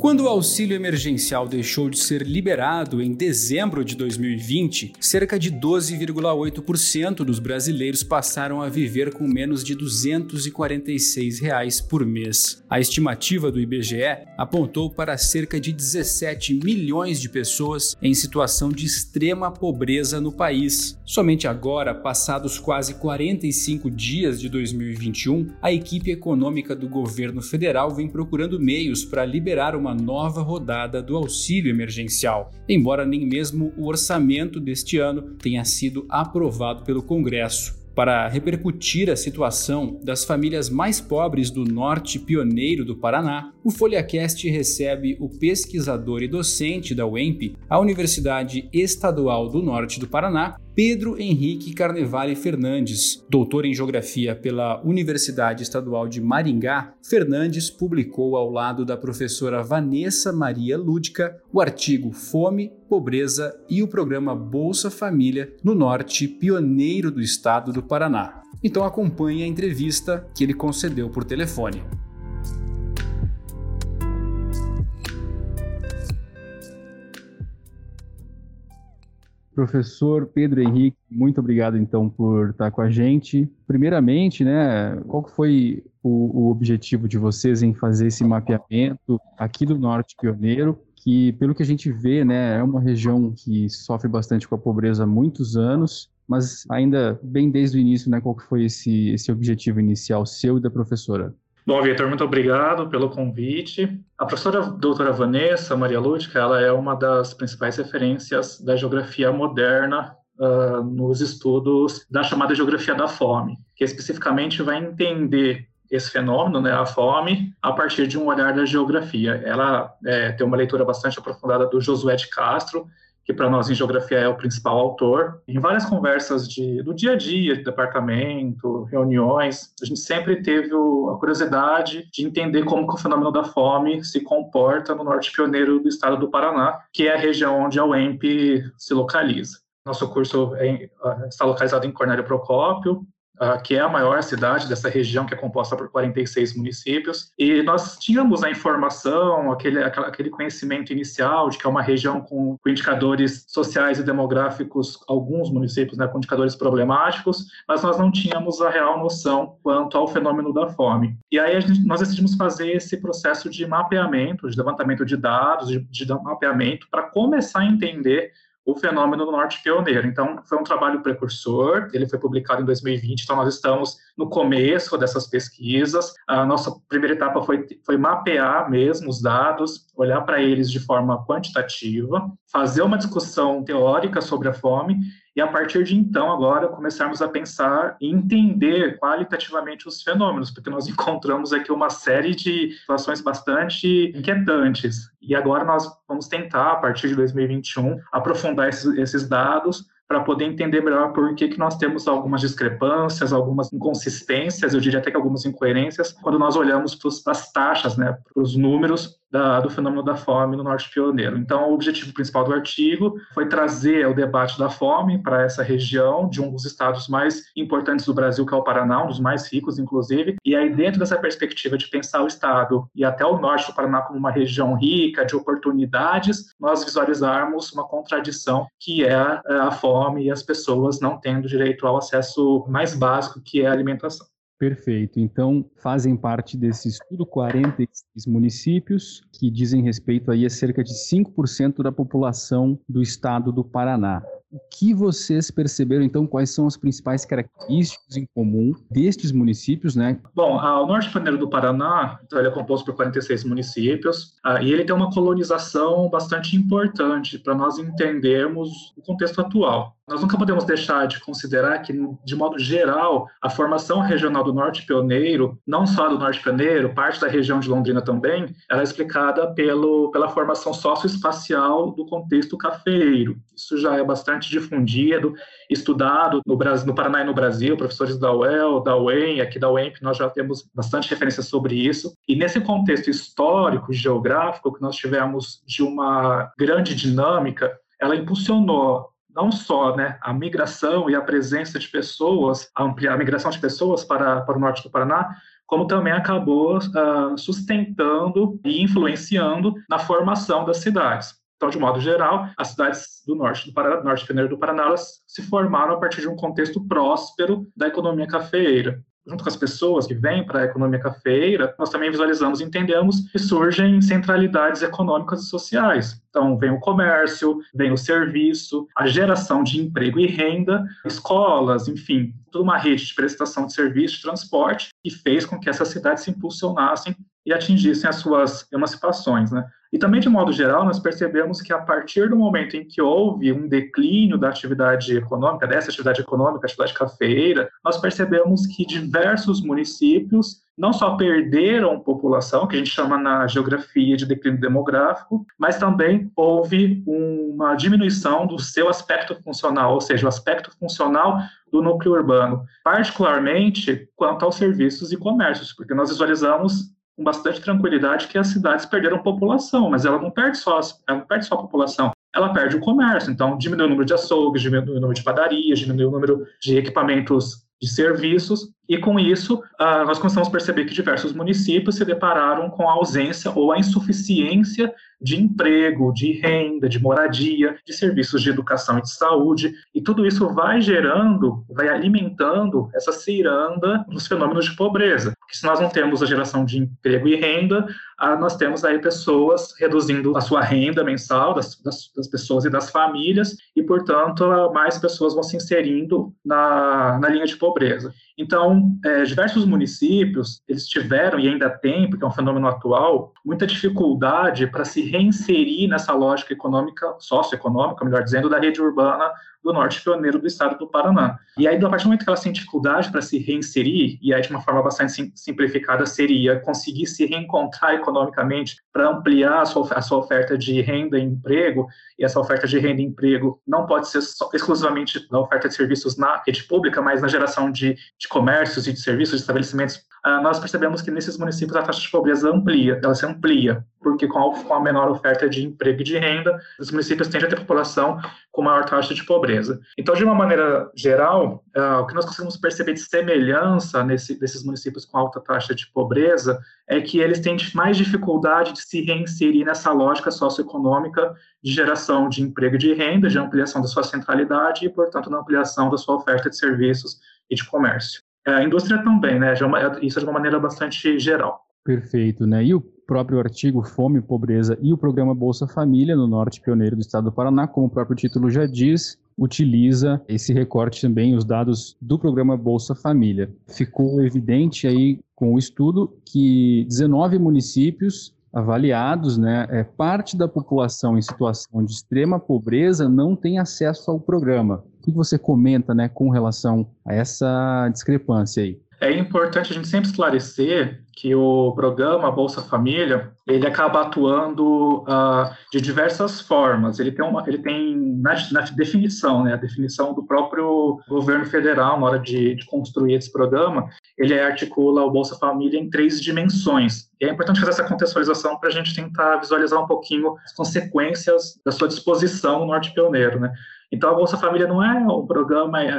Quando o auxílio emergencial deixou de ser liberado em dezembro de 2020, cerca de 12,8% dos brasileiros passaram a viver com menos de 246 reais por mês. A estimativa do IBGE apontou para cerca de 17 milhões de pessoas em situação de extrema pobreza no país. Somente agora, passados quase 45 dias de 2021, a equipe econômica do governo federal vem procurando meios para liberar uma uma nova rodada do auxílio emergencial, embora nem mesmo o orçamento deste ano tenha sido aprovado pelo Congresso. Para repercutir a situação das famílias mais pobres do norte pioneiro do Paraná, o FolhaCast recebe o pesquisador e docente da UEMP, a Universidade Estadual do Norte do Paraná, Pedro Henrique Carnevale Fernandes. Doutor em Geografia pela Universidade Estadual de Maringá, Fernandes publicou ao lado da professora Vanessa Maria Lúdica o artigo Fome, Pobreza e o programa Bolsa Família no norte pioneiro do estado do Paraná. Então acompanhe a entrevista que ele concedeu por telefone. Professor Pedro Henrique, muito obrigado então por estar com a gente. Primeiramente, né, qual foi o, o objetivo de vocês em fazer esse mapeamento aqui do Norte Pioneiro? que pelo que a gente vê, né, é uma região que sofre bastante com a pobreza há muitos anos, mas ainda bem desde o início, né, qual foi esse, esse objetivo inicial seu e da professora? Bom, Vitor, muito obrigado pelo convite. A professora doutora Vanessa Maria Lúdica, ela é uma das principais referências da geografia moderna uh, nos estudos da chamada geografia da fome, que especificamente vai entender esse fenômeno, né, a fome, a partir de um olhar da geografia. Ela é, tem uma leitura bastante aprofundada do Josué de Castro, que para nós em geografia é o principal autor. Em várias conversas de, do dia a dia, de departamento, reuniões, a gente sempre teve o, a curiosidade de entender como que o fenômeno da fome se comporta no norte pioneiro do estado do Paraná, que é a região onde a UEMP se localiza. Nosso curso é, está localizado em Cornélio Procópio, que é a maior cidade dessa região, que é composta por 46 municípios. E nós tínhamos a informação, aquele, aquele conhecimento inicial de que é uma região com, com indicadores sociais e demográficos, alguns municípios né, com indicadores problemáticos, mas nós não tínhamos a real noção quanto ao fenômeno da fome. E aí gente, nós decidimos fazer esse processo de mapeamento, de levantamento de dados, de, de mapeamento, para começar a entender o fenômeno do norte pioneiro. Então, foi um trabalho precursor, ele foi publicado em 2020, então nós estamos no começo dessas pesquisas. A nossa primeira etapa foi, foi mapear mesmo os dados, olhar para eles de forma quantitativa, fazer uma discussão teórica sobre a fome e a partir de então, agora, começarmos a pensar e entender qualitativamente os fenômenos, porque nós encontramos aqui uma série de situações bastante inquietantes. E agora nós vamos tentar, a partir de 2021, aprofundar esses, esses dados para poder entender melhor por que, que nós temos algumas discrepâncias, algumas inconsistências, eu diria até que algumas incoerências, quando nós olhamos para as taxas, né, para os números da, do fenômeno da fome no norte pioneiro. Então, o objetivo principal do artigo foi trazer o debate da fome para essa região de um dos estados mais importantes do Brasil, que é o Paraná, um dos mais ricos, inclusive. E aí, dentro dessa perspectiva de pensar o estado e até o norte do Paraná como uma região rica de oportunidades, nós visualizarmos uma contradição que é a fome e as pessoas não tendo direito ao acesso mais básico, que é a alimentação. Perfeito. Então, fazem parte desse estudo 46 municípios que dizem respeito aí a cerca de 5% da população do estado do Paraná. O que vocês perceberam, então, quais são as principais características em comum destes municípios, né? Bom, o Norte Paneiro do Paraná, então, ele é composto por 46 municípios, uh, e ele tem uma colonização bastante importante para nós entendermos o contexto atual. Nós nunca podemos deixar de considerar que, de modo geral, a formação regional do Norte Pioneiro, não só do Norte Pioneiro, parte da região de Londrina também, ela é explicada pelo, pela formação socioespacial do contexto cafeeiro. Isso já é bastante difundido, estudado no, Brasil, no Paraná e no Brasil, professores da UEL, da UEM, aqui da UEMP, nós já temos bastante referência sobre isso. E nesse contexto histórico, geográfico, que nós tivemos de uma grande dinâmica, ela impulsionou não só né, a migração e a presença de pessoas, a ampliar a migração de pessoas para, para o norte do Paraná, como também acabou uh, sustentando e influenciando na formação das cidades. Então, de modo geral, as cidades do norte do Paraná, norte pioneiro do Paraná, se formaram a partir de um contexto próspero da economia cafeeira junto com as pessoas que vêm para a economia cafeira, nós também visualizamos e entendemos que surgem centralidades econômicas e sociais. Então, vem o comércio, vem o serviço, a geração de emprego e renda, escolas, enfim, toda uma rede de prestação de serviço, de transporte, que fez com que essas cidades se impulsionassem e atingissem as suas emancipações. Né? E também, de modo geral, nós percebemos que a partir do momento em que houve um declínio da atividade econômica, dessa atividade econômica, atividade cafeeira, nós percebemos que diversos municípios não só perderam população, que a gente chama na geografia de declínio demográfico, mas também houve uma diminuição do seu aspecto funcional, ou seja, o aspecto funcional do núcleo urbano, particularmente quanto aos serviços e comércios, porque nós visualizamos com bastante tranquilidade que as cidades perderam população, mas ela não perde só, ela não perde só a população, ela perde o comércio. Então, diminui o número de açougues, diminui o número de padarias, diminui o número de equipamentos de serviços, e com isso uh, nós começamos a perceber que diversos municípios se depararam com a ausência ou a insuficiência de emprego, de renda, de moradia, de serviços de educação e de saúde, e tudo isso vai gerando, vai alimentando essa ciranda dos fenômenos de pobreza. Porque se nós não temos a geração de emprego e renda, ah, nós temos aí pessoas reduzindo a sua renda mensal das, das, das pessoas e das famílias, e, portanto, mais pessoas vão se inserindo na, na linha de pobreza. Então, é, diversos municípios, eles tiveram e ainda têm, porque é um fenômeno atual, muita dificuldade para se reinserir nessa lógica econômica, socioeconômica, melhor dizendo, da rede urbana do norte pioneiro do estado do Paraná. E aí, a partir do momento que elas têm dificuldade para se reinserir, e aí de uma forma bastante simplificada seria conseguir se reencontrar economicamente para ampliar a sua, a sua, oferta de renda e emprego, e essa oferta de renda e emprego não pode ser só, exclusivamente na oferta de serviços na rede pública, mas na geração de, de comércios e de serviços, de estabelecimentos nós percebemos que nesses municípios a taxa de pobreza amplia, ela se amplia, porque com a, menor oferta de emprego e de renda, os municípios tendem a ter população com maior taxa de pobreza. Então, de uma maneira geral, uh, o que nós conseguimos perceber de semelhança nesse, municípios com alta taxa de pobreza é que eles têm mais dificuldade de se reinserir nessa lógica socioeconômica de geração de emprego e de renda, de ampliação da sua centralidade e, portanto, na ampliação da sua oferta de serviços e de comércio. É, a indústria também, né? É isso é de uma maneira bastante geral. Perfeito, né? E o próprio artigo Fome, Pobreza e o programa Bolsa Família no Norte Pioneiro do Estado do Paraná, como o próprio título já diz, utiliza esse recorte também, os dados do programa Bolsa Família. Ficou evidente aí com o estudo que 19 municípios avaliados, né, é, parte da população em situação de extrema pobreza não tem acesso ao programa. O que você comenta né, com relação a essa discrepância aí? É importante a gente sempre esclarecer que o programa Bolsa Família ele acaba atuando uh, de diversas formas. Ele tem uma, ele tem na, na, definição, né, a definição do próprio governo federal na hora de, de, construir esse programa, ele articula o Bolsa Família em três dimensões. E é importante fazer essa contextualização para a gente tentar visualizar um pouquinho as consequências da sua disposição no Norte Pioneiro, né? Então, a Bolsa Família não é um programa é,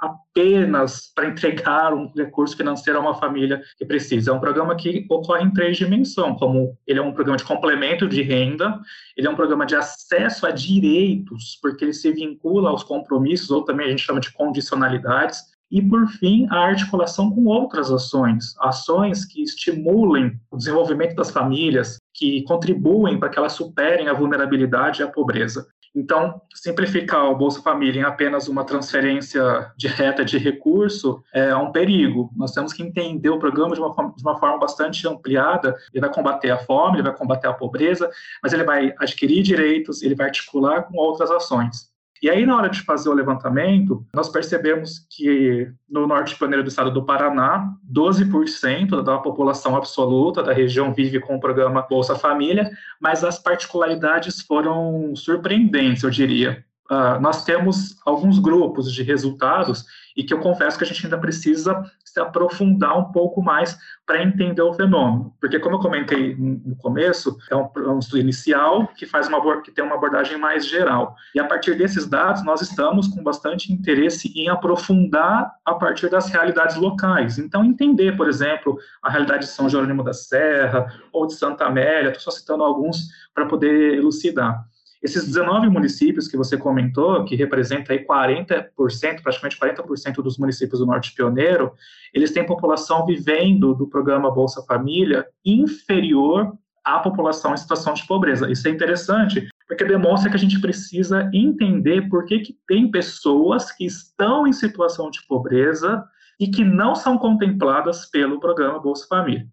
apenas para entregar um recurso financeiro a uma família que precisa. É um programa que ocorre em três dimensões, como ele é um programa de complemento de renda, ele é um programa de acesso a direitos, porque ele se vincula aos compromissos, ou também a gente chama de condicionalidades, e, por fim, a articulação com outras ações, ações que estimulem o desenvolvimento das famílias, que contribuem para que elas superem a vulnerabilidade e a pobreza. Então, simplificar o Bolsa Família em apenas uma transferência direta de recurso é um perigo. Nós temos que entender o programa de uma forma, de uma forma bastante ampliada. Ele vai combater a fome, ele vai combater a pobreza, mas ele vai adquirir direitos, ele vai articular com outras ações. E aí, na hora de fazer o levantamento, nós percebemos que no norte pioneiro do estado do Paraná, 12% da população absoluta da região vive com o programa Bolsa Família, mas as particularidades foram surpreendentes, eu diria. Uh, nós temos alguns grupos de resultados e que eu confesso que a gente ainda precisa se aprofundar um pouco mais para entender o fenômeno, porque como eu comentei no começo, é um, é um estudo inicial que faz uma que tem uma abordagem mais geral. E a partir desses dados, nós estamos com bastante interesse em aprofundar a partir das realidades locais. Então, entender, por exemplo, a realidade de São Jerônimo da Serra ou de Santa Amélia, estou só citando alguns para poder elucidar. Esses 19 municípios que você comentou, que representa aí 40%, praticamente 40% dos municípios do Norte Pioneiro, eles têm população vivendo do programa Bolsa Família inferior à população em situação de pobreza. Isso é interessante, porque demonstra que a gente precisa entender por que, que tem pessoas que estão em situação de pobreza e que não são contempladas pelo programa Bolsa Família.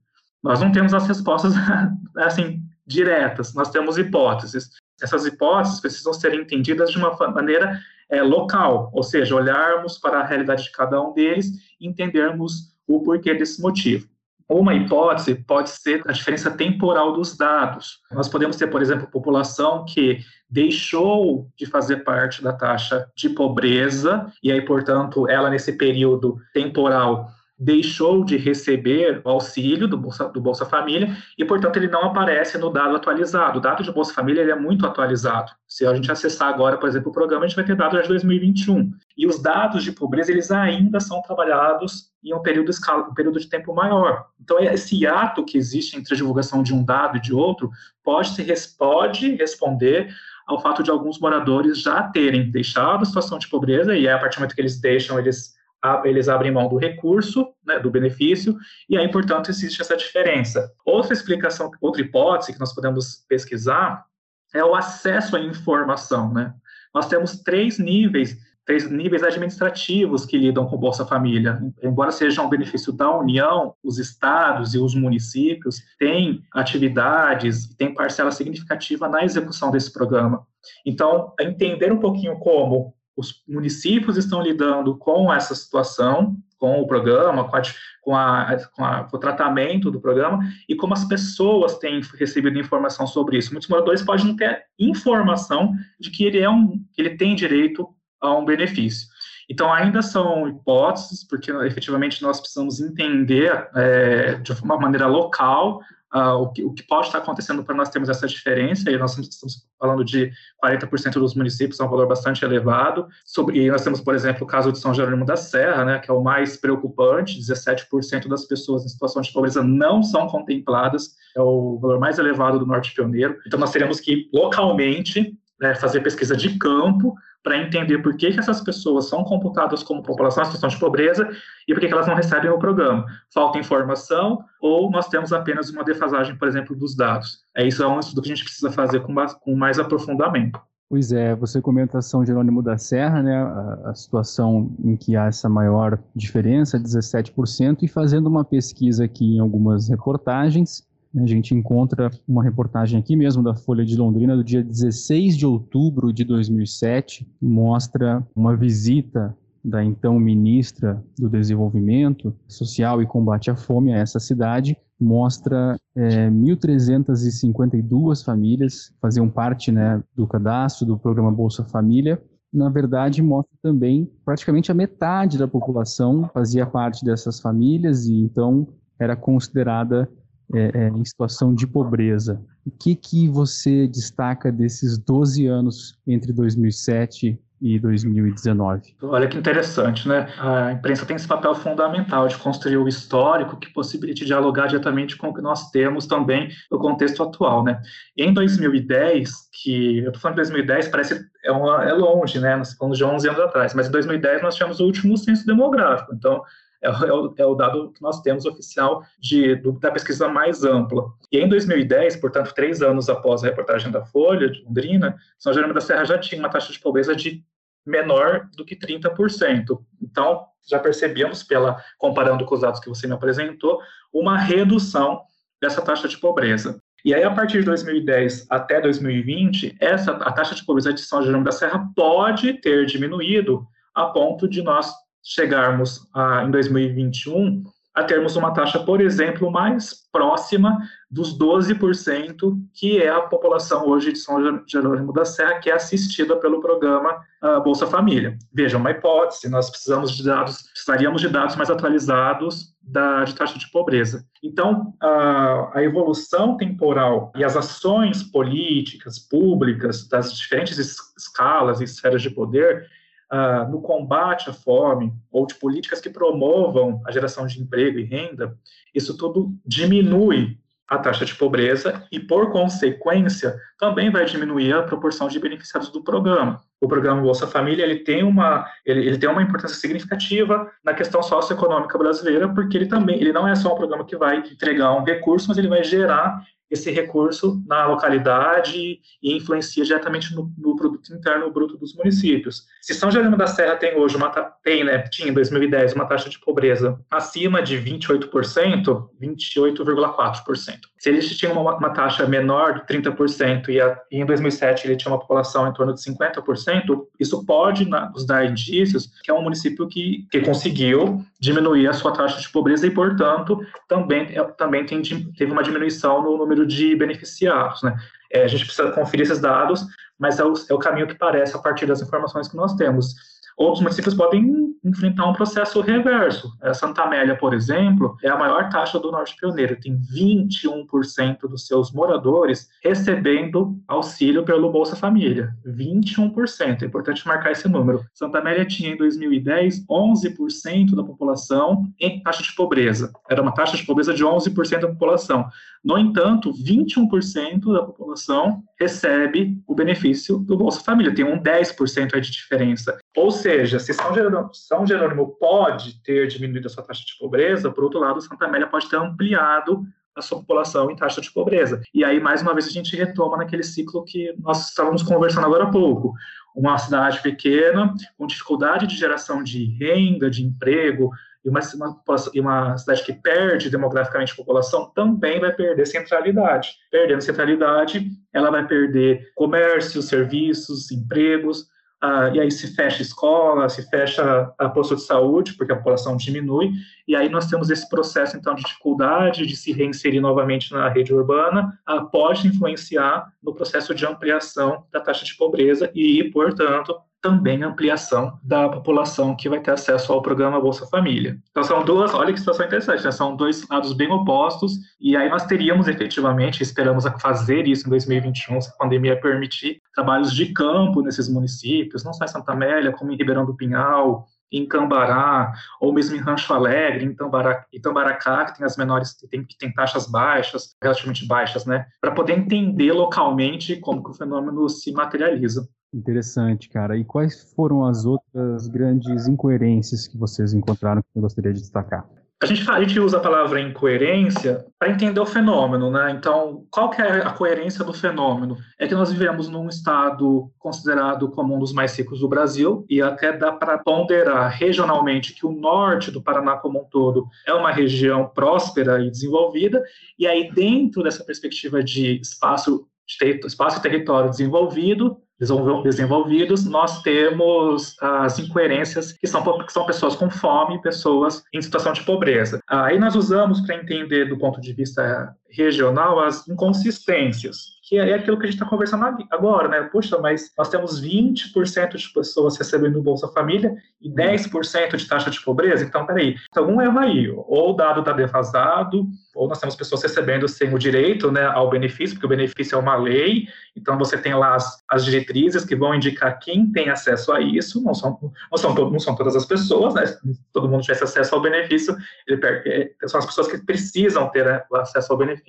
Nós não temos as respostas assim diretas, nós temos hipóteses essas hipóteses precisam ser entendidas de uma maneira é, local, ou seja, olharmos para a realidade de cada um deles e entendermos o porquê desse motivo. Uma hipótese pode ser a diferença temporal dos dados. Nós podemos ter, por exemplo, população que deixou de fazer parte da taxa de pobreza, e aí, portanto, ela, nesse período temporal, deixou de receber o auxílio do Bolsa, do Bolsa Família e, portanto, ele não aparece no dado atualizado. O dado de Bolsa Família ele é muito atualizado. Se a gente acessar agora, por exemplo, o programa, a gente vai ter dados de 2021. E os dados de pobreza, eles ainda são trabalhados em um período, escala, um período de tempo maior. Então, esse ato que existe entre a divulgação de um dado e de outro pode, se, pode responder ao fato de alguns moradores já terem deixado a situação de pobreza, e é a partir do momento que eles deixam, eles eles abrem mão do recurso, né, do benefício, e aí, portanto, existe essa diferença. Outra explicação, outra hipótese que nós podemos pesquisar é o acesso à informação, né? Nós temos três níveis, três níveis administrativos que lidam com Bolsa Família. Embora seja um benefício da União, os estados e os municípios têm atividades, têm parcela significativa na execução desse programa. Então, entender um pouquinho como os municípios estão lidando com essa situação, com o programa, com, a, com, a, com, a, com, o tratamento do programa e como as pessoas têm recebido informação sobre isso. Muitos moradores podem não ter informação de que ele é um, ele tem direito a um benefício. Então, ainda são hipóteses, porque efetivamente nós precisamos entender é, de uma maneira local Uh, o, que, o, que, pode estar acontecendo para nós termos essa diferença, e nós estamos falando de 40% dos municípios, é um valor bastante elevado. Sobre, e nós temos, por exemplo, o caso de São Jerônimo da Serra, né, que é o mais preocupante: 17% das pessoas em situação de pobreza não são contempladas, é o valor mais elevado do Norte Pioneiro. Então, nós teremos que, localmente, né, fazer pesquisa de campo para entender por que, que essas pessoas são computadas como população em situação de pobreza e por que, que elas não recebem o programa. Falta informação ou nós temos apenas uma defasagem, por exemplo, dos dados. É isso é um estudo que a gente precisa fazer com mais, com mais aprofundamento. Pois é, você comenta São Jerônimo da Serra, né, a, a, situação em que há essa maior diferença, 17%, e fazendo uma pesquisa aqui em algumas reportagens, a gente encontra uma reportagem aqui mesmo da Folha de Londrina do dia 16 de outubro de 2007, mostra uma visita da então ministra do Desenvolvimento Social e Combate à Fome a essa cidade, mostra é, 1.352 famílias faziam parte né, do cadastro do programa Bolsa Família. Na verdade, mostra também praticamente a metade da população fazia parte dessas famílias e então era considerada é, é, em situação de pobreza. O que, que você destaca desses 12 anos entre 2007 e 2019. Olha que interessante, né? A imprensa tem esse papel fundamental de construir o histórico que possibilite dialogar diretamente com o que nós temos também no contexto atual, né? Em 2010, que eu tô falando de 2010, parece é, uma, é longe, né? Nós falamos de 11 anos atrás, mas em 2010 nós tivemos o último censo demográfico. Então, é, é, o, é o dado que nós temos oficial de, do, da pesquisa mais ampla. E em 2010, portanto, três anos após a reportagem da Folha de Londrina, São Jerônimo da Serra já tinha uma taxa de pobreza de menor do que 30%. Então, já percebemos, pela comparando com os dados que você me apresentou, uma redução dessa taxa de pobreza. E aí, a partir de 2010 até 2020, essa, a taxa de pobreza de São Jerônimo da Serra pode ter diminuído a ponto de nós chegarmos a, em 2021 a termos uma taxa, por exemplo, mais próxima dos 12%, que é a população hoje de São Jerônimo da Serra, que é assistida pelo programa uh, Bolsa Família. Veja, uma hipótese, nós precisamos de dados, precisaríamos de dados mais atualizados da, de taxa de pobreza. Então, a, a evolução temporal e as ações políticas, públicas, das diferentes escalas e esferas de poder, Uh, no combate à fome ou de políticas que promovam a geração de emprego e renda, isso tudo diminui a taxa de pobreza e, por consequência, também vai diminuir a proporção de beneficiados do programa. O programa Bolsa Família ele tem uma ele, ele tem uma importância significativa na questão socioeconômica brasileira, porque ele também ele não é só um programa que vai entregar um recurso, mas ele vai gerar esse recurso na localidade e influencia diretamente no, no, produto interno bruto dos municípios. Se São Jerônimo da Serra tem hoje uma tem, né, tinha em 2010 uma taxa de pobreza acima de 28%, 28,4%. Se eles tinham uma, uma, taxa menor de 30% e, a, e, em 2007 ele tinha uma população em torno de 50%, isso pode nos dar indícios que é um município que, que conseguiu diminuir a sua taxa de pobreza e, portanto, também, também tem, teve uma diminuição no número de beneficiados. Né? É, a gente precisa conferir esses dados, mas é o, é o caminho que parece a partir das informações que nós temos. Outros municípios podem enfrentar um processo reverso. A Santa Amélia, por exemplo, é a maior taxa do Norte Pioneiro, tem 21% dos seus moradores recebendo auxílio pelo Bolsa Família. 21%, é importante marcar esse número. Santa Amélia tinha em 2010 11% da população em taxa de pobreza. Era uma taxa de pobreza de 11% da população. No entanto, 21% da população recebe o benefício do Bolsa Família, tem um 10% aí de diferença. Ou seja, se São Jerônimo, São Jerônimo pode ter diminuído a sua taxa de pobreza, por outro lado, Santa Amélia pode ter ampliado a sua população em taxa de pobreza. E aí, mais uma vez, a gente retoma naquele ciclo que nós estávamos conversando agora há pouco. Uma cidade pequena, com dificuldade de geração de renda, de emprego, e uma, uma, uma, cidade que perde demograficamente população também vai perder centralidade. Perdendo centralidade, ela vai perder comércio, serviços, empregos, ah, e aí se fecha escola, se fecha a posto de saúde, porque a população diminui, e aí nós temos esse processo, então, de dificuldade de se reinserir novamente na rede urbana, ah, pode influenciar no processo de ampliação da taxa de pobreza e, portanto, também ampliação da população que vai ter acesso ao programa Bolsa Família. Então são duas, olha que situação interessante, né? são dois lados bem opostos, e aí nós teríamos efetivamente, esperamos fazer isso em 2021, se a pandemia permitir, trabalhos de campo nesses municípios, não só em Santa Amélia, como em Ribeirão do Pinhal, em Cambará, ou mesmo em Rancho Alegre, em Tambará, em Tambaracá, que tem as menores, que tem, que tem taxas baixas, relativamente baixas, né, para poder entender localmente como que o fenômeno se materializa. Interessante, cara. E quais foram as outras grandes incoerências que vocês encontraram que eu gostaria de destacar? A gente, a gente usa a palavra incoerência para entender o fenômeno, né? Então, qual que é a coerência do fenômeno? É que nós vivemos num estado considerado como um dos mais ricos do Brasil e até dá para ponderar regionalmente que o norte do Paraná como um todo é uma região próspera e desenvolvida, e aí dentro dessa perspectiva de espaço, de espaço e território desenvolvido, desenvolvidos, nós temos as incoerências, que são, que são pessoas com fome, pessoas em situação de pobreza. Aí nós usamos para entender, do ponto de vista regional, as inconsistências que é aquilo que a gente está conversando agora, né? Puxa, mas nós temos 20% de pessoas recebendo Bolsa Família e 10% de taxa de pobreza, então peraí, tem algum erro aí, ou o dado está defasado, ou nós temos pessoas recebendo sem o direito né, ao benefício, porque o benefício é uma lei, então você tem lá as, as diretrizes que vão indicar quem tem acesso a isso, não são, não são, não são todas as pessoas, né? todo mundo tivesse acesso ao benefício, ele, é, são as pessoas que precisam ter né, acesso ao benefício,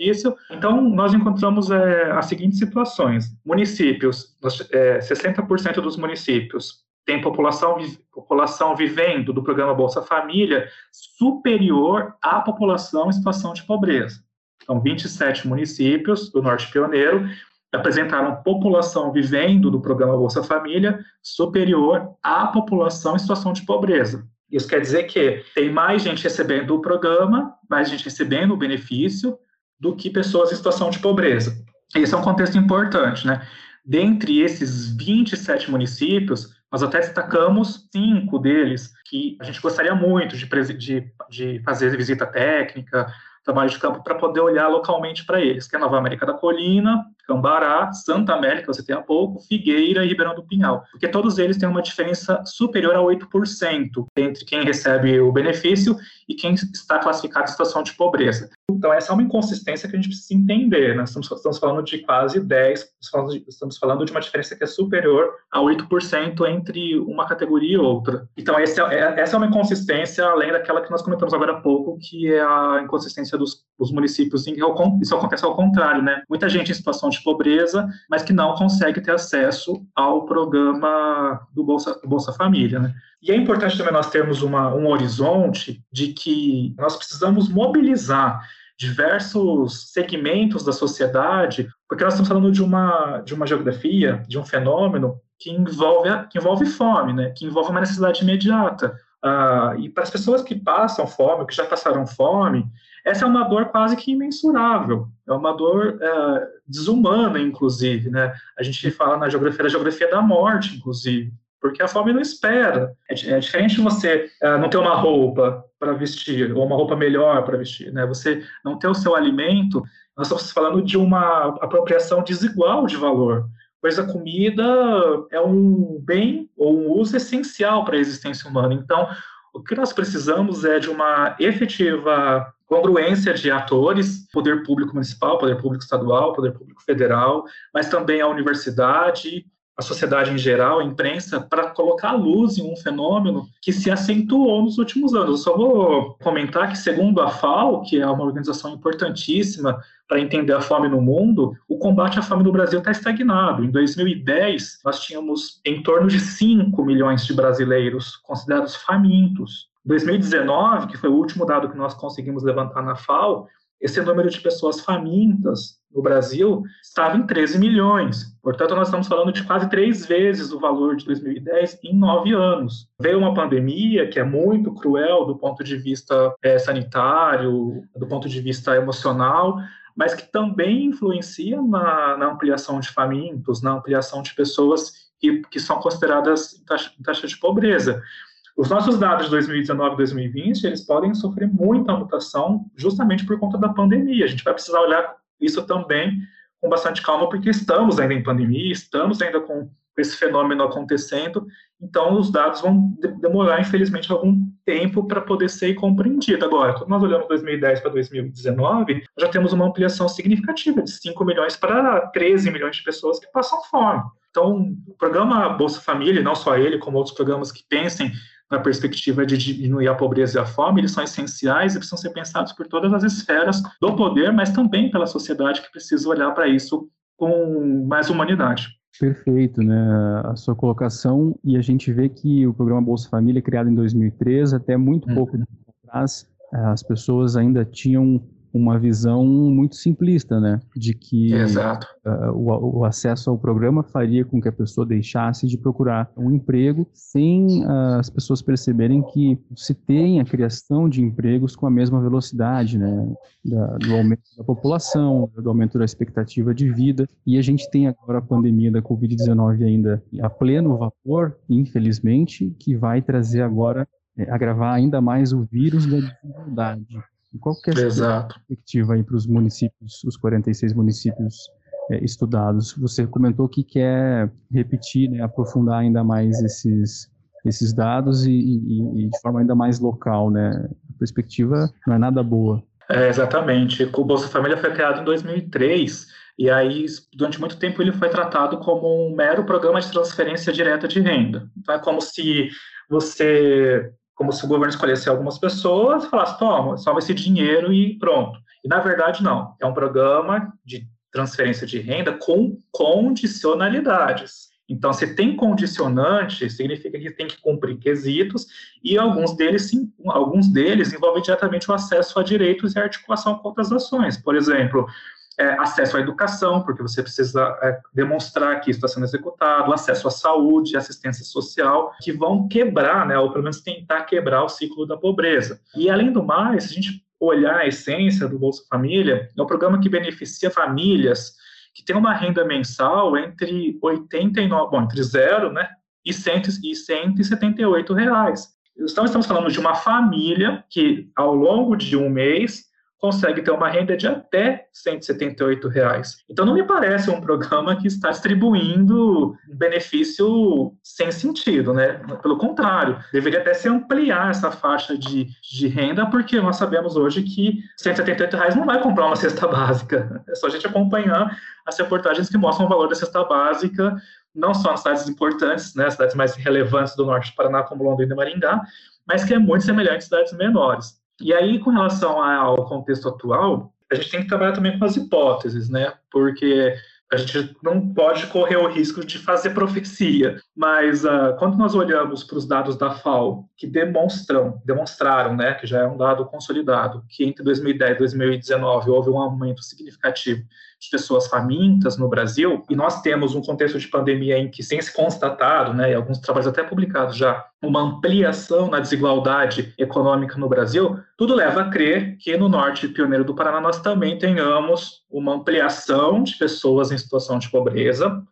então nós encontramos é, as seguintes situações, municípios, é, 60% dos municípios tem população, população vivendo do programa Bolsa Família superior à população em situação de pobreza. Então, 27 municípios do Norte Pioneiro apresentaram população vivendo do programa Bolsa Família superior à população em situação de pobreza. Isso quer dizer que tem mais gente recebendo o programa, mais gente recebendo o benefício, do que pessoas em situação de pobreza. Esse é um contexto importante, né? Dentre esses 27 municípios, Nós até destacamos cinco deles que a gente gostaria muito de, de, de fazer visita técnica, trabalho de campo para poder olhar localmente para eles, que é Nova América da Colina, Cambará, Santa América, você tem há pouco, Figueira e Ribeirão do Pinhal, porque todos eles têm uma diferença superior a 8% entre quem recebe o benefício e quem está classificado em situação de pobreza. Então, essa é uma inconsistência que a gente precisa entender. Né? estamos, estamos falando de quase 10%, estamos, estamos falando de uma diferença que é superior a 8% entre uma categoria e outra. Então, esse é, é, essa é uma inconsistência, além daquela que nós comentamos agora há pouco, que é a inconsistência dos, dos municípios. Isso acontece ao contrário, né? Muita gente em situação de pobreza, mas que não consegue ter acesso ao programa do Bolsa, do Bolsa Família, né? E é importante também nós termos uma, um horizonte de que nós precisamos mobilizar diversos segmentos da sociedade, porque nós estamos falando de uma, de uma geografia, de um fenômeno que envolve, que envolve fome, né? que envolve uma necessidade imediata. Ah, e para as pessoas que passam fome, que já passaram fome, essa é uma dor quase que imensurável, é uma dor é, desumana, inclusive. Né? A gente fala na geografia da geografia da morte, inclusive porque a fome não espera. É, é diferente você uh, não ter uma roupa para vestir, ou uma roupa melhor para vestir, né? Você não ter o seu alimento, nós estamos falando de uma apropriação desigual de valor, pois a comida é um bem ou um uso essencial para a existência humana. Então, o que nós precisamos é de uma efetiva congruência de atores, poder público municipal, poder público estadual, poder público federal, mas também a universidade, a sociedade em geral, a imprensa, para colocar luz em um fenômeno que se acentuou nos últimos anos. Eu só vou comentar que, segundo a FAO, que é uma organização importantíssima para entender a fome no mundo, o combate à fome no Brasil está estagnado. Em 2010, nós tínhamos em torno de 5 milhões de brasileiros considerados famintos. Em 2019, que foi o último dado que nós conseguimos levantar na FAO, esse número de pessoas famintas no Brasil estava em 13 milhões. Portanto, nós estamos falando de quase três vezes o valor de 2010 em nove anos. Veio uma pandemia que é muito cruel do ponto de vista é, sanitário, do ponto de vista emocional, mas que também influencia na, na ampliação de famintos, na ampliação de pessoas que, que são consideradas em taxa, em taxa de pobreza. Os nossos dados de 2019 e 2020, eles podem sofrer muita mutação justamente por conta da pandemia. A gente vai precisar olhar isso também com bastante calma, porque estamos ainda em pandemia, estamos ainda com esse fenômeno acontecendo, então os dados vão demorar, infelizmente, algum tempo para poder ser compreendido. Agora, quando nós olhamos 2010 para 2019, já temos uma ampliação significativa, de 5 milhões para 13 milhões de pessoas que passam fome. Então, o programa Bolsa Família, não só ele, como outros programas que pensem na perspectiva de diminuir a pobreza e a fome, eles são essenciais e precisam ser pensados por todas as esferas do poder, mas também pela sociedade que precisa olhar para isso com mais humanidade. Perfeito, né? A sua colocação e a gente vê que o programa Bolsa Família, criado em 2013, até muito uhum. pouco atrás, as pessoas ainda tinham uma visão muito simplista, né, de que uh, o, o, acesso ao programa faria com que a pessoa deixasse de procurar um emprego, sem uh, as pessoas perceberem que se tem a criação de empregos com a mesma velocidade, né, da, do aumento da população, do aumento da expectativa de vida, e a gente tem agora a pandemia da Covid-19 ainda a pleno vapor, infelizmente, que vai trazer agora é, agravar ainda mais o vírus da desigualdade. Qual que é a perspectiva aí para os municípios, os 46 municípios é, estudados? Você comentou que quer repetir, né, aprofundar ainda mais esses, esses dados e, e, e, de forma ainda mais local, né? A perspectiva não é nada boa. É, exatamente. O Bolsa Família foi criado em 2003 e aí, durante muito tempo, ele foi tratado como um mero programa de transferência direta de renda. Então, é como se você como se o governo escolhesse algumas pessoas e falasse, toma, salva esse dinheiro e pronto. E na verdade não, é um programa de transferência de renda com condicionalidades. Então, se tem condicionante, significa que tem que cumprir quesitos e alguns deles, sim, alguns deles envolvem diretamente o acesso a direitos e articulação com outras ações. Por exemplo, é, acesso à educação, porque você precisa é, demonstrar que isso está sendo executado, acesso à saúde, assistência social, que vão quebrar, né, ou pelo menos tentar quebrar o ciclo da pobreza. E além do mais, se a gente olhar a essência do Bolsa Família, é um programa que beneficia famílias que têm uma renda mensal entre 89, bom, entre zero, né, e 178 reais. Então, estamos falando de uma família que, ao longo de um mês, consegue ter uma renda de até 178 reais. Então não me parece um programa que está distribuindo benefício sem sentido, né? Pelo contrário, deveria até se ampliar essa faixa de, de renda, porque nós sabemos hoje que 178 reais não vai comprar uma cesta básica. É só a gente acompanhar as reportagens que mostram o valor da cesta básica, não só nas cidades importantes, né, cidades mais relevantes do norte do Paraná, como Londrina e Maringá, mas que é muito semelhante a cidades menores. E aí, com relação ao contexto atual, a gente tem que trabalhar também com as hipóteses, né? Porque a gente não pode correr o risco de fazer profecia, mas uh, quando nós olhamos para os dados da FAO, que demonstram, demonstraram, né, que já é um dado consolidado, que entre 2010 e 2019 houve um aumento significativo de pessoas famintas no Brasil, e nós temos um contexto de pandemia em que tem se constatado, né, e alguns trabalhos até publicados já, uma ampliação na desigualdade econômica no Brasil, tudo leva a crer que no norte pioneiro do Paraná nós também tenhamos uma ampliação de pessoas em situação de pobreza,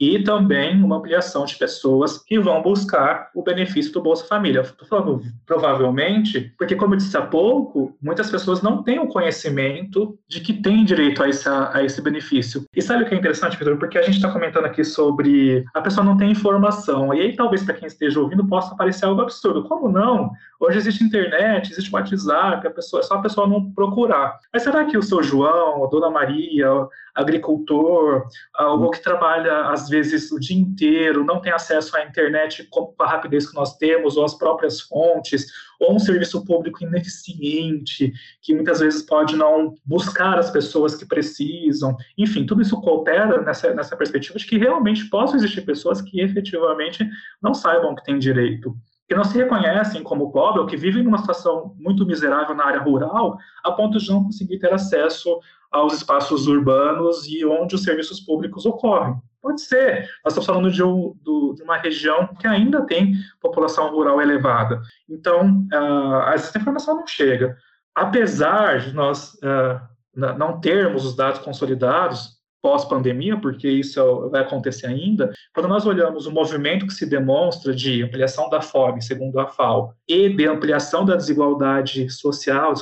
e também uma ampliação de pessoas que vão buscar o benefício do Bolsa Família. Estou falando provavelmente, porque, como eu disse há pouco, muitas pessoas não têm o conhecimento de que têm direito a esse, a esse benefício. E sabe o que é interessante, Pedro? Porque a gente está comentando aqui sobre a pessoa não tem informação, e aí talvez para quem esteja ouvindo possa parecer algo absurdo. Como não? Hoje existe internet, existe WhatsApp, a pessoa, é só a pessoa não procurar. Mas será que o seu João, a Dona Maria, agricultor, algo que trabalha às vezes o dia inteiro, não tem acesso à internet com a rapidez que nós temos, ou às próprias fontes, ou um serviço público ineficiente, que muitas vezes pode não buscar as pessoas que precisam. Enfim, tudo isso coopera nessa, nessa perspectiva de que realmente possam existir pessoas que efetivamente não saibam que têm direito que não se reconhecem como pobre ou que vivem numa situação muito miserável na área rural, a ponto de não conseguir ter acesso aos espaços urbanos e onde os serviços públicos ocorrem. Pode ser. Nós estamos falando de, um, do, de uma região que ainda tem população rural elevada. Então, uh, essa informação não chega. Apesar de nós uh, não termos os dados consolidados pós-pandemia, porque isso vai acontecer ainda, quando nós olhamos o movimento que se demonstra de ampliação da fome, segundo a FAO, e de ampliação da desigualdade social,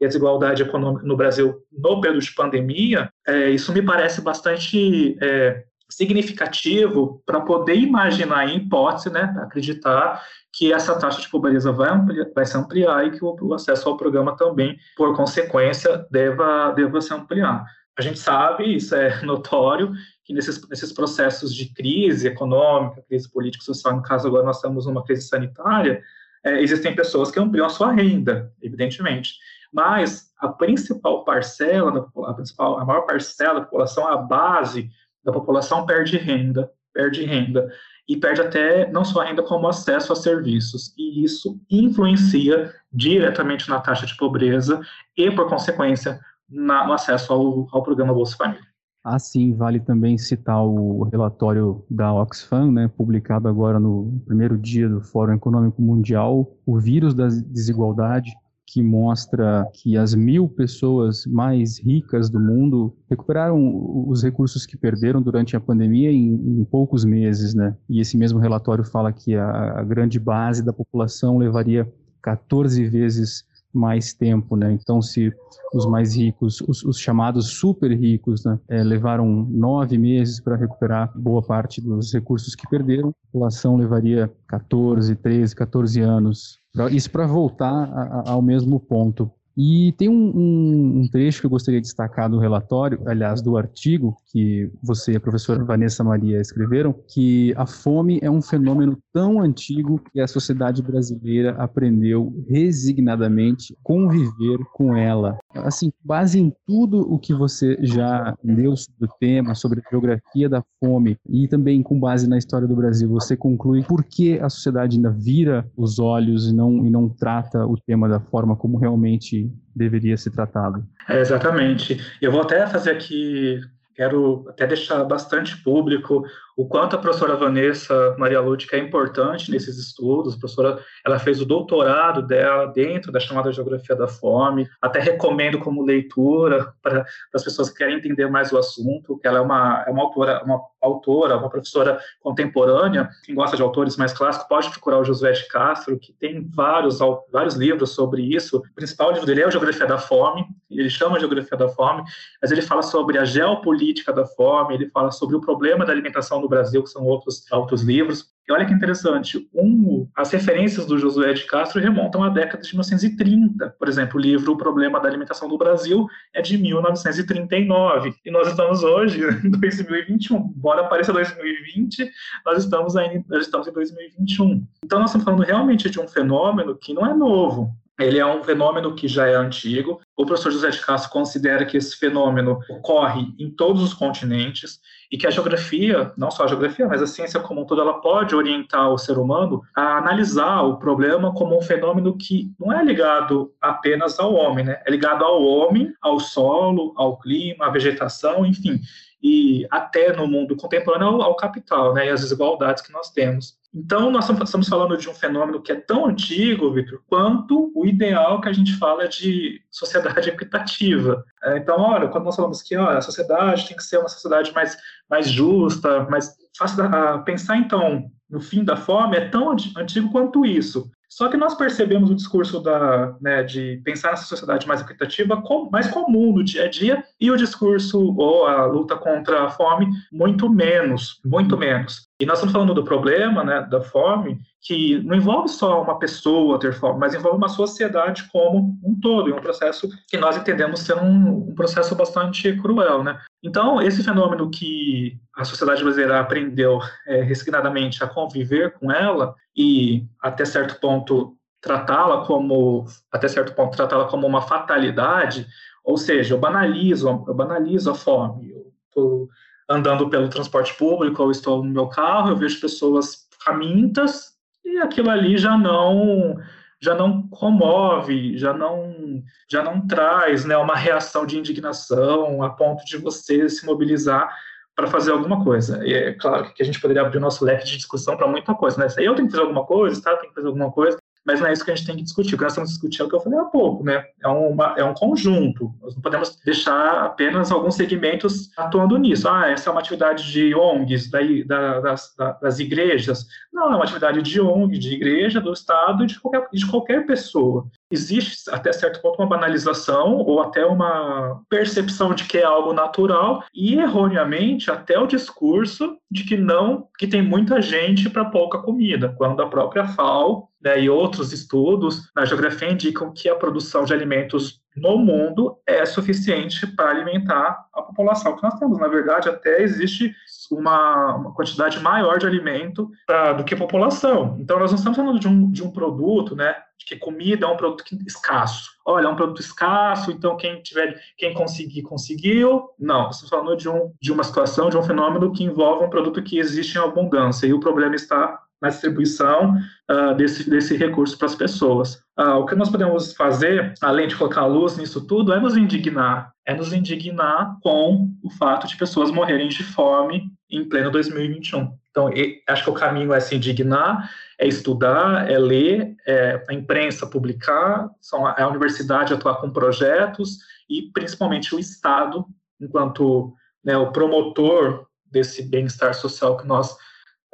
e a desigualdade econômica no Brasil no período de pandemia, é, isso me parece bastante é, significativo para poder imaginar, em hipótese, né, acreditar que essa taxa de pobreza vai, ampliar, vai se ampliar e que o, o, acesso ao programa também, por consequência, deva, deva se ampliar. A gente sabe, isso é notório, que nesses, nesses processos de crise econômica, crise política social, no caso agora nós estamos numa crise sanitária, é, existem pessoas que ampliam a sua renda, evidentemente. Mas a principal parcela, a, principal, a maior parcela da população, a base da população perde renda, perde renda e perde até não só renda como acesso a serviços. E isso influencia diretamente na taxa de pobreza e, por consequência, na, no acesso ao, ao programa Bolsa Família. Assim, vale também citar o relatório da Oxfam, né, publicado agora no primeiro dia do Fórum Econômico Mundial, o vírus da desigualdade, que mostra que as mil pessoas mais ricas do mundo recuperaram os recursos que perderam durante a pandemia em, em poucos meses, né? E esse mesmo relatório fala que a, a grande base da população levaria 14 vezes mais tempo, né? Então, se os mais ricos, os, os chamados super ricos, né, é, levaram nove meses para recuperar boa parte dos recursos que perderam, a população levaria 14, 13, 14 anos. Isso para voltar a, a, ao mesmo ponto. E tem um, um, um, trecho que eu gostaria de destacar do relatório, aliás, do artigo que você e a professora Vanessa Maria escreveram, que a fome é um fenômeno tão antigo que a sociedade brasileira aprendeu resignadamente conviver com ela. Assim, base em tudo o que você já deu sobre o tema, sobre a geografia da fome e também com base na história do Brasil, você conclui por que a sociedade ainda vira os olhos e não, e não trata o tema da forma como realmente deveria ser tratado. É, exatamente. Eu vou até fazer aqui, quero até deixar bastante público o quanto a professora Vanessa Maria Lúdica é importante nesses estudos. A professora ela fez o doutorado dela dentro da chamada Geografia da Fome. Até recomendo como leitura para as pessoas que querem entender mais o assunto, que ela é uma, é uma autora, uma autora, uma professora contemporânea. Quem gosta de autores mais clássicos pode procurar o Josué de Castro, que tem vários, vários livros sobre isso. O principal livro dele é Geografia da Fome, ele chama Geografia da Fome, mas ele fala sobre a geopolítica da fome, ele fala sobre o problema da alimentação no Brasil, que são outros, outros livros. E olha que interessante, um, as referências do Josué de Castro remontam à década de 1930. Por exemplo, o livro O Problema da Alimentação do Brasil é de 1939. E nós estamos hoje, em 2021. Embora pareça 2020, nós estamos, ainda, nós estamos em 2021. Então, nós estamos falando realmente de um fenômeno que não é novo. Ele é um fenômeno que já é antigo. O professor José de Castro considera que esse fenômeno ocorre em todos os continentes e que a geografia, não só a geografia, mas a ciência como um todo, ela pode orientar o ser humano a analisar o problema como um fenômeno que não é ligado apenas ao homem, né? É ligado ao homem, ao solo, ao clima, à vegetação, enfim, e até no mundo contemporâneo ao, capital, né? E as desigualdades que nós temos. Então, nós estamos falando de um fenômeno que é tão antigo, Victor, quanto o ideal que a gente fala de sociedade equitativa. É, então, olha, quando nós falamos que olha, a sociedade tem que ser uma sociedade mais, mais justa, mais fácil de pensar, então, no fim da fome, é tão antigo quanto isso. Só que nós percebemos o discurso da, né, de pensar nessa sociedade mais equitativa com, mais comum no dia a dia e o discurso ou a luta contra a fome muito menos, muito menos. E nós estamos falando do problema né, da fome que não envolve só uma pessoa ter fome, mas envolve uma sociedade como um todo, e um processo que nós entendemos ser um, um processo bastante cruel. Né? Então, esse fenômeno que a sociedade brasileira aprendeu é, resignadamente a conviver com ela e, até certo ponto, tratá-la como, até certo ponto, tratá-la como uma fatalidade, ou seja, eu banalizo, eu banalizo a fome, eu estou andando pelo transporte público, ou estou no meu carro, eu vejo pessoas famintas, e aquilo ali já não já não comove, já não já não traz né, uma reação de indignação a ponto de você se mobilizar para fazer alguma coisa. E é claro que a gente poderia abrir o nosso leque de discussão para muita coisa, né? Eu tenho que fazer alguma coisa, tá? Tem que fazer alguma coisa, mas não é isso que a gente tem que discutir. O que nós estamos discutindo é o que eu falei há pouco, né? É, uma, é um conjunto. Nós não podemos deixar apenas alguns segmentos atuando nisso. Ah, essa é uma atividade de ONGs, da, das, da, das igrejas. Não, é uma atividade de ONG, de igreja, do Estado e de qualquer, de qualquer pessoa existe até certo ponto uma banalização ou até uma percepção de que é algo natural e erroneamente até o discurso de que não que tem muita gente para pouca comida quando a própria FAO né, e outros estudos na geografia indicam que a produção de alimentos no mundo é suficiente para alimentar a população que nós temos. Na verdade, até existe uma, uma quantidade maior de alimento pra, do que a população. Então, nós não estamos falando de um, de um produto, né, de que comida é um produto escasso. Olha, é um produto escasso, então quem tiver, quem conseguir, conseguiu. Não, estamos falando de, um, de uma situação, de um fenômeno que envolve um produto que existe em abundância, e o problema está na distribuição uh, desse, desse recurso para as pessoas. Uh, o que nós podemos fazer, além de colocar luz nisso tudo, é nos indignar. É nos indignar com o fato de pessoas morrerem de fome em pleno 2021. Então, acho que o caminho é se indignar, é estudar, é ler, é a imprensa publicar, é a universidade atuar com projetos e, principalmente, o Estado, enquanto né, o promotor desse bem-estar social que nós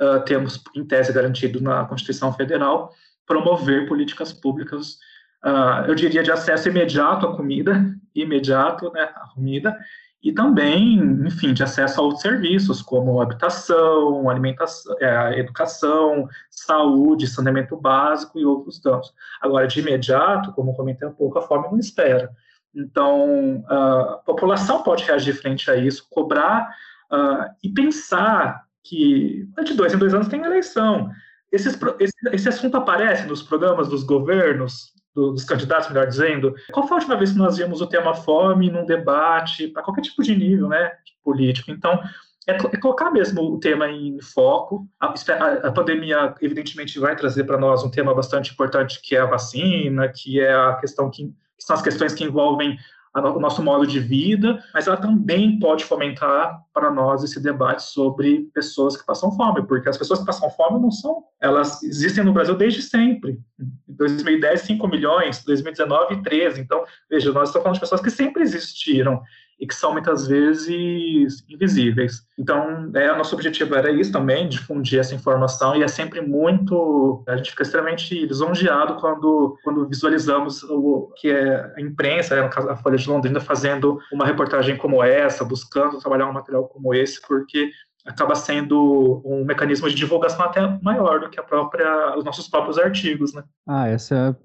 uh, temos, em tese, garantido na Constituição Federal, promover políticas públicas, uh, eu diria, de acesso imediato à comida, imediato né, à comida, e também, enfim, de acesso a outros serviços, como habitação, alimentação, é, educação, saúde, saneamento básico e outros tantos. Agora, de imediato, como comentei um pouco, a fome não espera. Então, a população pode reagir frente a isso, cobrar uh, e pensar que de dois em dois anos tem eleição. Esses, esse, esse assunto aparece nos programas dos governos, do, dos candidatos, melhor dizendo. Qual foi a última vez que nós vimos o tema fome num debate, para qualquer tipo de nível né, político? Então, é, é, colocar mesmo o tema em foco. A, a, pandemia, evidentemente, vai trazer para nós um tema bastante importante, que é a vacina, que é a questão que, que são as questões que envolvem o nosso modo de vida, mas ela também pode fomentar para nós esse debate sobre pessoas que passam fome, porque as pessoas que passam fome não são, elas existem no Brasil desde sempre. Em 2010, 5 milhões, 2019, 13. Então, veja, nós estamos falando de pessoas que sempre existiram e que são muitas vezes invisíveis. Então, é, nosso objetivo era isso também, difundir essa informação, e é sempre muito. A gente fica extremamente lisonjeado quando, quando visualizamos o que é a imprensa, né, no caso a Folha de Londrina, fazendo uma reportagem como essa, buscando trabalhar um material como esse, porque acaba sendo um mecanismo de divulgação até maior do que a própria, os nossos próprios artigos, né? Ah, essa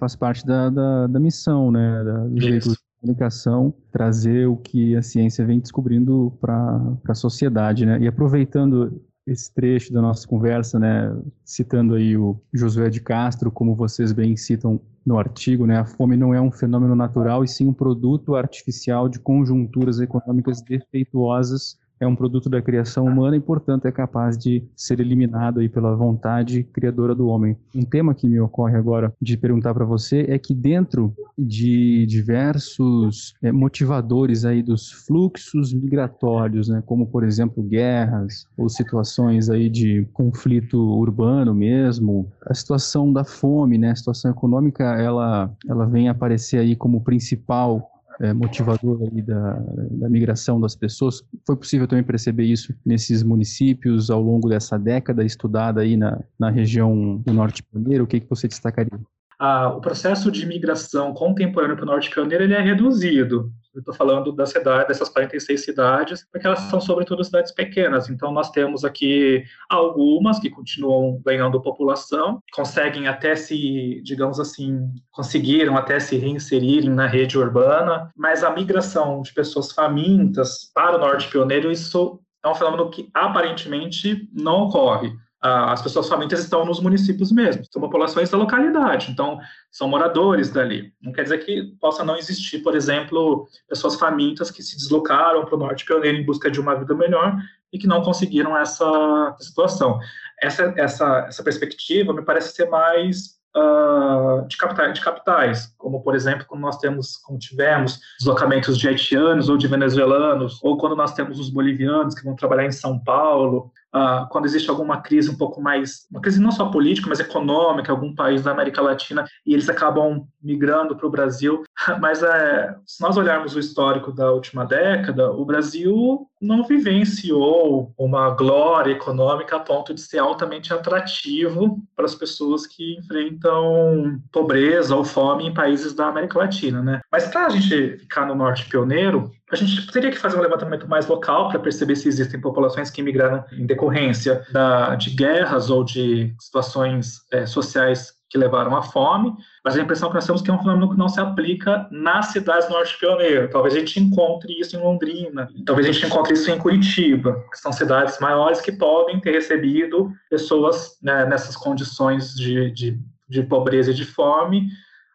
faz parte da, da, da missão, né, da, do veículo comunicação, trazer o que a ciência vem descobrindo para a sociedade, né? E aproveitando esse trecho da nossa conversa, né, citando aí o Josué de Castro, como vocês bem citam no artigo, né, a fome não é um fenômeno natural e sim um produto artificial de conjunturas econômicas defeituosas é um produto da criação humana e, portanto, é capaz de ser eliminado aí pela vontade criadora do homem. Um tema que me ocorre agora de perguntar para você é que dentro de diversos é, motivadores aí dos fluxos migratórios, né, como por exemplo guerras ou situações aí de conflito urbano mesmo, a situação da fome, né, a situação econômica, ela ela vem aparecer aí como principal é, motivador ali da, da migração das pessoas. Foi possível também perceber isso nesses municípios ao longo dessa década estudada aí na, na região do Norte Pioneiro? O que, que você destacaria? Ah, o processo de migração contemporâneo para o Norte Pioneiro ele é reduzido. Eu estou falando das cidades, dessas 46 cidades, porque elas são sobretudo cidades pequenas. Então, nós temos aqui algumas que continuam ganhando população, conseguem até se, digamos assim, conseguiram até se reinserirem na rede urbana, mas a migração de pessoas famintas para o Norte Pioneiro, isso é um fenômeno que aparentemente não ocorre as pessoas famintas estão nos municípios mesmos, são populações da localidade, então são moradores dali. Não quer dizer que possa não existir, por exemplo, pessoas famintas que se deslocaram para o norte pioneiro em busca de uma vida melhor e que não conseguiram essa situação. Essa, essa, essa perspectiva me parece ser mais uh, de, capitais, de capitais, como por exemplo, quando nós temos, como tivemos, deslocamentos de haitianos ou de venezuelanos, ou quando nós temos os bolivianos que vão trabalhar em São Paulo, uh, quando existe alguma crise um pouco mais, uma crise não só política, mas econômica, algum país da América Latina, e eles acabam migrando para o Brasil. Mas é, se nós olharmos o histórico da última década, o Brasil não vivenciou uma glória econômica a ponto de ser altamente atrativo para as pessoas que enfrentam pobreza ou fome em países da América Latina, né? Mas para a gente ficar no norte pioneiro, a gente teria que fazer um levantamento mais local para perceber se existem populações que migraram em decorrência da, de guerras ou de situações é, sociais que levaram à fome, mas a impressão que nós temos é que é um fenômeno que não se aplica nas cidades norte pioneiro. Talvez a gente encontre isso em Londrina, talvez a gente encontre isso em Curitiba, que são cidades maiores que podem ter recebido pessoas né, nessas condições de, de, de, pobreza e de fome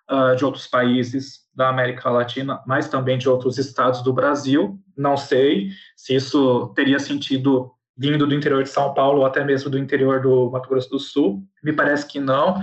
uh, de outros países da América Latina, mas também de outros estados do Brasil. Não sei se isso teria sentido vindo do interior de São Paulo ou até mesmo do interior do Mato Grosso do Sul. Me parece que não.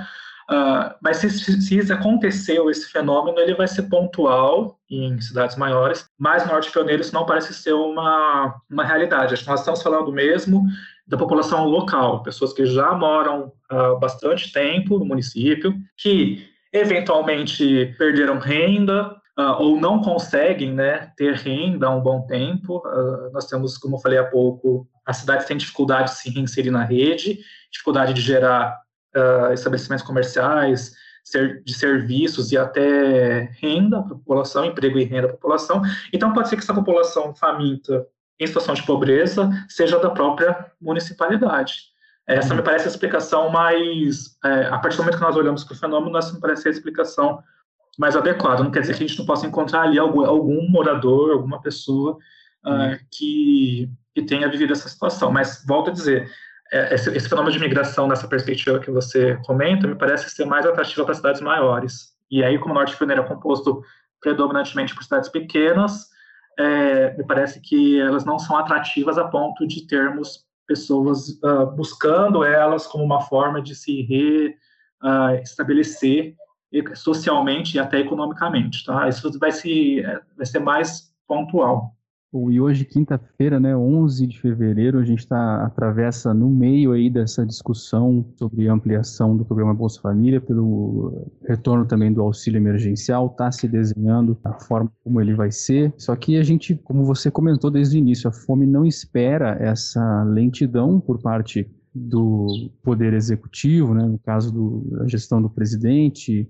Uh, mas se, se, se aconteceu esse fenômeno, ele vai ser pontual em cidades maiores, mas no Norte Pioneiro isso não parece ser uma, uma realidade. Acho que nós estamos falando mesmo da população local, pessoas que já moram há bastante tempo no município, que eventualmente perderam renda, Uh, ou não conseguem né, ter renda há um bom tempo. Uh, nós temos, como eu falei há pouco, as cidades têm dificuldade de se reinserir na rede, dificuldade de gerar uh, estabelecimentos comerciais, ser, de serviços e até renda para a população, emprego e renda para a população. Então, pode ser que essa população faminta em situação de pobreza seja da própria municipalidade. Essa me parece a explicação mais. É, a partir do momento que nós olhamos para o fenômeno, essa me parece a explicação mais adequada. Não quer dizer que a gente não possa encontrar ali algum, algum morador, alguma pessoa uh, que, que tenha vivido essa situação. Mas, volto a dizer, é, esse, esse, fenômeno de migração nessa perspectiva que você comenta me parece ser mais atrativo para cidades maiores. E aí, como o Norte Pioneiro é composto predominantemente por cidades pequenas, é, me parece que elas não são atrativas a ponto de termos pessoas uh, buscando elas como uma forma de se reestabelecer socialmente e até economicamente, tá? Isso vai, se, vai ser mais pontual. E hoje, quinta-feira, né, 11 de fevereiro, a gente está atravessa no meio aí dessa discussão sobre ampliação do programa Bolsa Família, pelo retorno também do auxílio emergencial, está se desenhando a forma como ele vai ser. Só que a gente, como você comentou desde o início, a fome não espera essa lentidão por parte do poder executivo, né, no caso da gestão do presidente,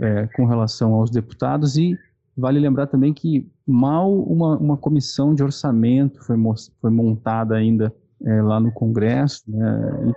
é, com relação aos deputados e Vale lembrar também que mal uma, uma comissão de orçamento foi, foi montada ainda é, lá no Congresso. Né?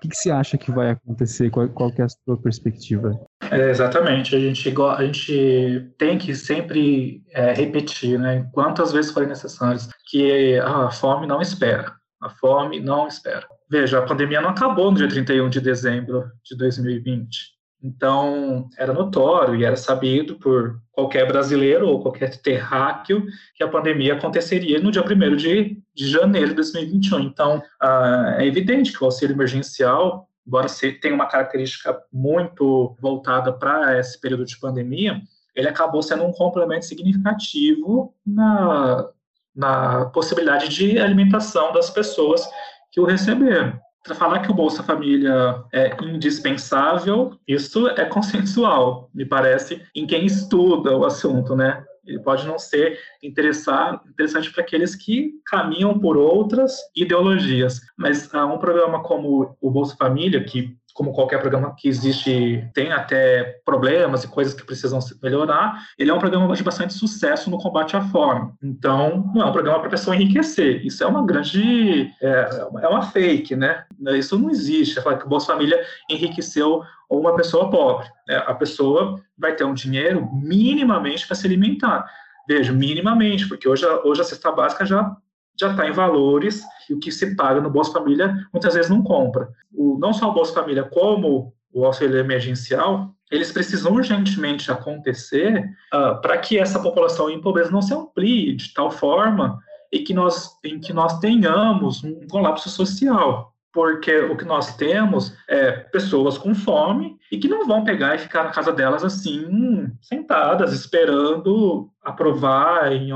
o que, que você acha que vai acontecer? Qual, qual é a sua perspectiva? É, exatamente. A gente, a gente tem que sempre é, repetir, né, quantas vezes forem necessárias, que a fome não espera. A fome não espera. Veja, a pandemia não acabou no dia 31 de dezembro de 2020. Então, era notório e era sabido por qualquer brasileiro ou qualquer terráqueo que a pandemia aconteceria no dia 1 de, de janeiro de 2021. Então, ah, é evidente que o auxílio emergencial, embora tenha uma característica muito voltada para esse período de pandemia, ele acabou sendo um complemento significativo na, na possibilidade de alimentação das pessoas que o receberam para falar que o Bolsa Família é indispensável, isso é consensual, me parece, em quem estuda o assunto, né? Ele pode não ser interessante para aqueles que caminham por outras ideologias, mas um programa como o Bolsa Família, que como qualquer programa que existe, tem até problemas e coisas que precisam melhorar, ele é um programa de bastante sucesso no combate à fome. Então, não é um programa para a pessoa enriquecer. Isso é uma grande. É, é uma fake, né? Isso não existe. É falar que o Bolsa Família enriqueceu uma pessoa pobre. É, a pessoa vai ter um dinheiro minimamente para se alimentar. Veja, minimamente, porque hoje, hoje a cesta básica já já está em valores que o que se paga no Bolsa Família muitas vezes não compra. O, não só o Bolsa Família, como o auxílio emergencial, eles precisam urgentemente acontecer uh, para que essa população em pobreza não se amplie de tal forma e que nós, em que nós tenhamos um colapso social. Porque o que nós temos é pessoas com fome e que não vão pegar e ficar na casa delas assim, sentadas, esperando aprovar em,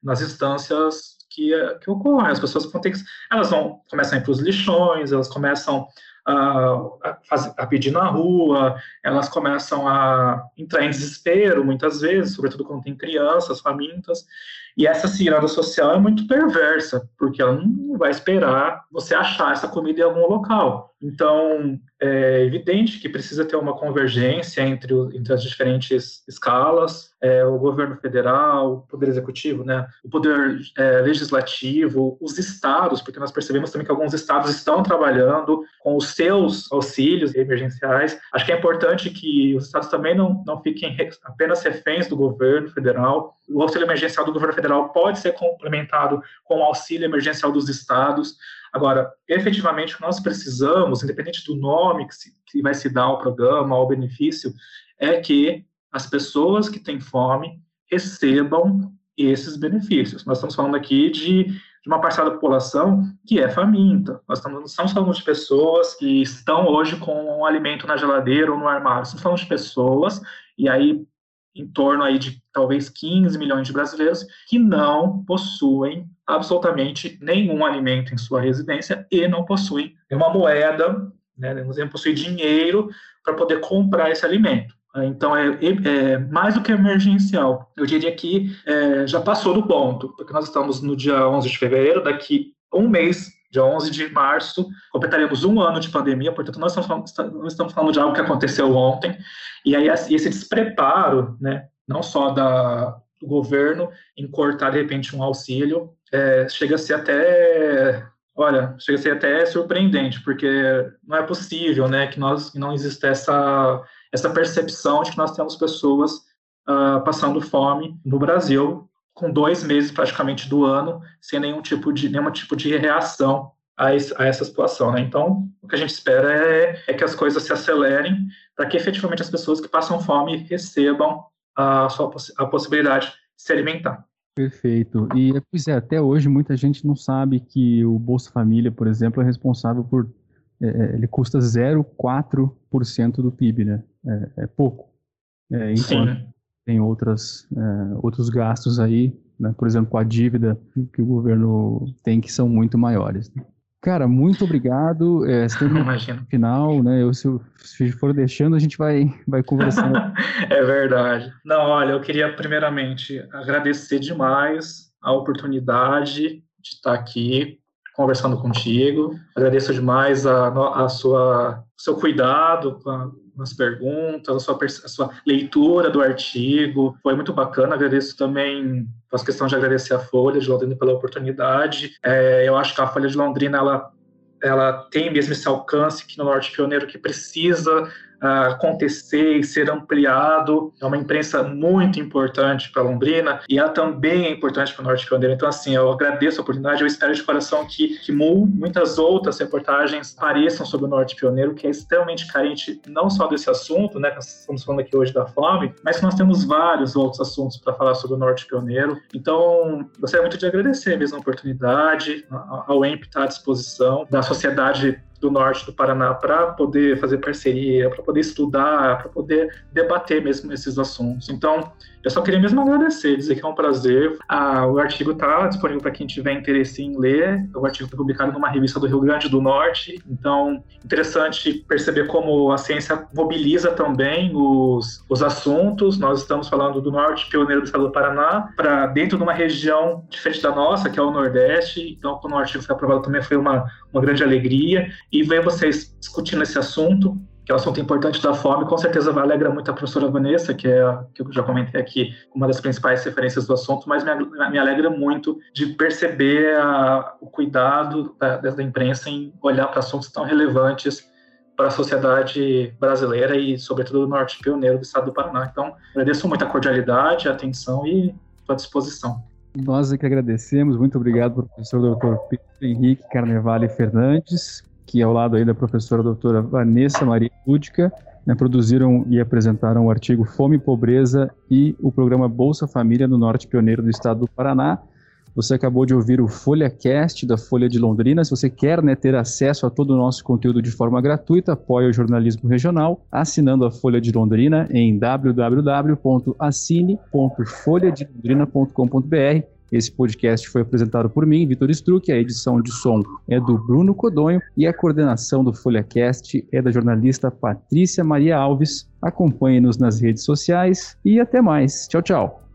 nas instâncias que, que ocorrem. As pessoas vão ter que, elas vão começar a ir para os lixões, elas começam a, a, a, pedir na rua, elas começam a entrar em desespero muitas vezes, sobretudo quando tem crianças famintas. E essa ciranda social é muito perversa, porque ela não vai esperar você achar essa comida em algum local. Então, é evidente que precisa ter uma convergência entre, o, entre as diferentes escalas, é, o governo federal, o poder executivo, né, o poder é, legislativo, os estados, porque nós percebemos também que alguns estados estão trabalhando com os seus auxílios emergenciais. Acho que é importante que os estados também não, não fiquem apenas reféns do governo federal. O auxílio emergencial do governo federal pode ser complementado com o auxílio emergencial dos estados. Agora, efetivamente, o que nós precisamos, independente do nome que, se, que vai se dar ao programa, ao benefício, é que as pessoas que têm fome recebam esses benefícios. Nós estamos falando aqui de, de uma parcela da população que é faminta. Nós estamos, estamos falando de pessoas que estão hoje com um alimento na geladeira ou no armário. Estamos falando de pessoas, e aí em torno aí de talvez 15 milhões de brasileiros que não possuem absolutamente nenhum alimento em sua residência e não possuem uma moeda, né, não possuem dinheiro para poder comprar esse alimento. Então, é, é, mais do que emergencial. Eu diria que é, já passou do ponto, porque nós estamos no dia 11 de fevereiro, daqui um mês, dia 11 de março, completaremos um ano de pandemia, portanto, nós estamos falando, nós estamos falando de algo que aconteceu ontem, e aí esse despreparo, né, não só da, do governo em cortar, de repente, um auxílio, é, chega a ser até olha, chega a ser até surpreendente, porque não é possível, né, que nós que não exista essa essa percepção de que nós temos pessoas uh, passando fome no Brasil com dois meses praticamente do ano sem nenhum tipo de nenhum tipo de reação a, esse, a essa situação, né? Então, o que a gente espera é, é que as coisas se acelerem para que efetivamente as pessoas que passam fome recebam a, sua, a possibilidade de se alimentar. Perfeito. E, pois é, até hoje muita gente não sabe que o Bolsa Família, por exemplo, é responsável por. É, é ele custa 0,4% do PIB, né? É, é, pouco. é, enquanto Sim. Tem outras, é, outros gastos aí, né, por exemplo, com a dívida que o governo tem, que são muito maiores. Né? Cara, muito obrigado. É, Imagina. Final, né? Eu, se, se for deixando, a gente vai, vai conversando. é verdade. Não, olha, eu queria primeiramente agradecer demais a oportunidade de estar aqui conversando contigo. Agradeço demais a, a sua seu cuidado com a, nas perguntas, a sua, a sua leitura do artigo. Foi muito bacana. Agradeço também, faço questão de agradecer a Folha de Londrina pela oportunidade. É, eu acho que a Folha de Londrina ela, ela tem mesmo esse alcance que no Norte Pioneiro que precisa acontecer e ser ampliado. É uma imprensa muito importante para Londrina e ela também é importante para o Norte Pioneiro. Então, assim, eu agradeço a oportunidade, eu espero de coração que, que muitas outras reportagens apareçam sobre o Norte Pioneiro, que é extremamente carente não só desse assunto, né, que nós estamos falando aqui hoje da fome, mas que nós temos vários outros assuntos para falar sobre o Norte Pioneiro. Então, gostaria muito de agradecer mesmo a oportunidade, ao EMP estar à disposição, da sociedade do norte do Paraná para poder fazer parceria, para poder estudar, para poder debater mesmo esses assuntos. Então, eu só queria mesmo agradecer, dizer que é um prazer. Ah, o artigo está disponível para quem tiver interesse em ler. O artigo foi publicado numa revista do Rio Grande do Norte. Então, interessante perceber como a ciência mobiliza também os, os assuntos. Nós estamos falando do norte pioneiro do estado do Paraná para dentro de uma região diferente da nossa, que é o Nordeste. Então, quando o artigo foi aprovado também foi uma, uma grande alegria. E ver vocês discutindo esse assunto que é um assunto importante da fome, com certeza alegra muito a professora Vanessa, que é que eu já comentei aqui, uma das principais referências do assunto, mas me, me alegra muito de perceber a, o cuidado da, da imprensa em olhar para assuntos tão relevantes para a sociedade brasileira e, sobretudo, do norte pioneiro do estado do Paraná. Então, agradeço muito a cordialidade, a atenção e à disposição. Nós é que agradecemos. Muito obrigado, professor Dr. Pedro Henrique Carnevale Fernandes, que ao lado aí da professora doutora Vanessa Maria Lúdica, né, produziram e apresentaram o artigo Fome, Pobreza e o programa Bolsa Família no Norte Pioneiro do Estado do Paraná. Você acabou de ouvir o FolhaCast da Folha de Londrina. Se você quer né, ter acesso a todo o nosso conteúdo de forma gratuita, apoie o jornalismo regional assinando a Folha de Londrina em www.assine.folhadelondrina.com.br esse podcast foi apresentado por mim, Vitor Struck, a edição de som é do Bruno Codonho e a coordenação do FolhaCast é da jornalista Patrícia Maria Alves. Acompanhe-nos nas redes sociais e até mais. Tchau, tchau.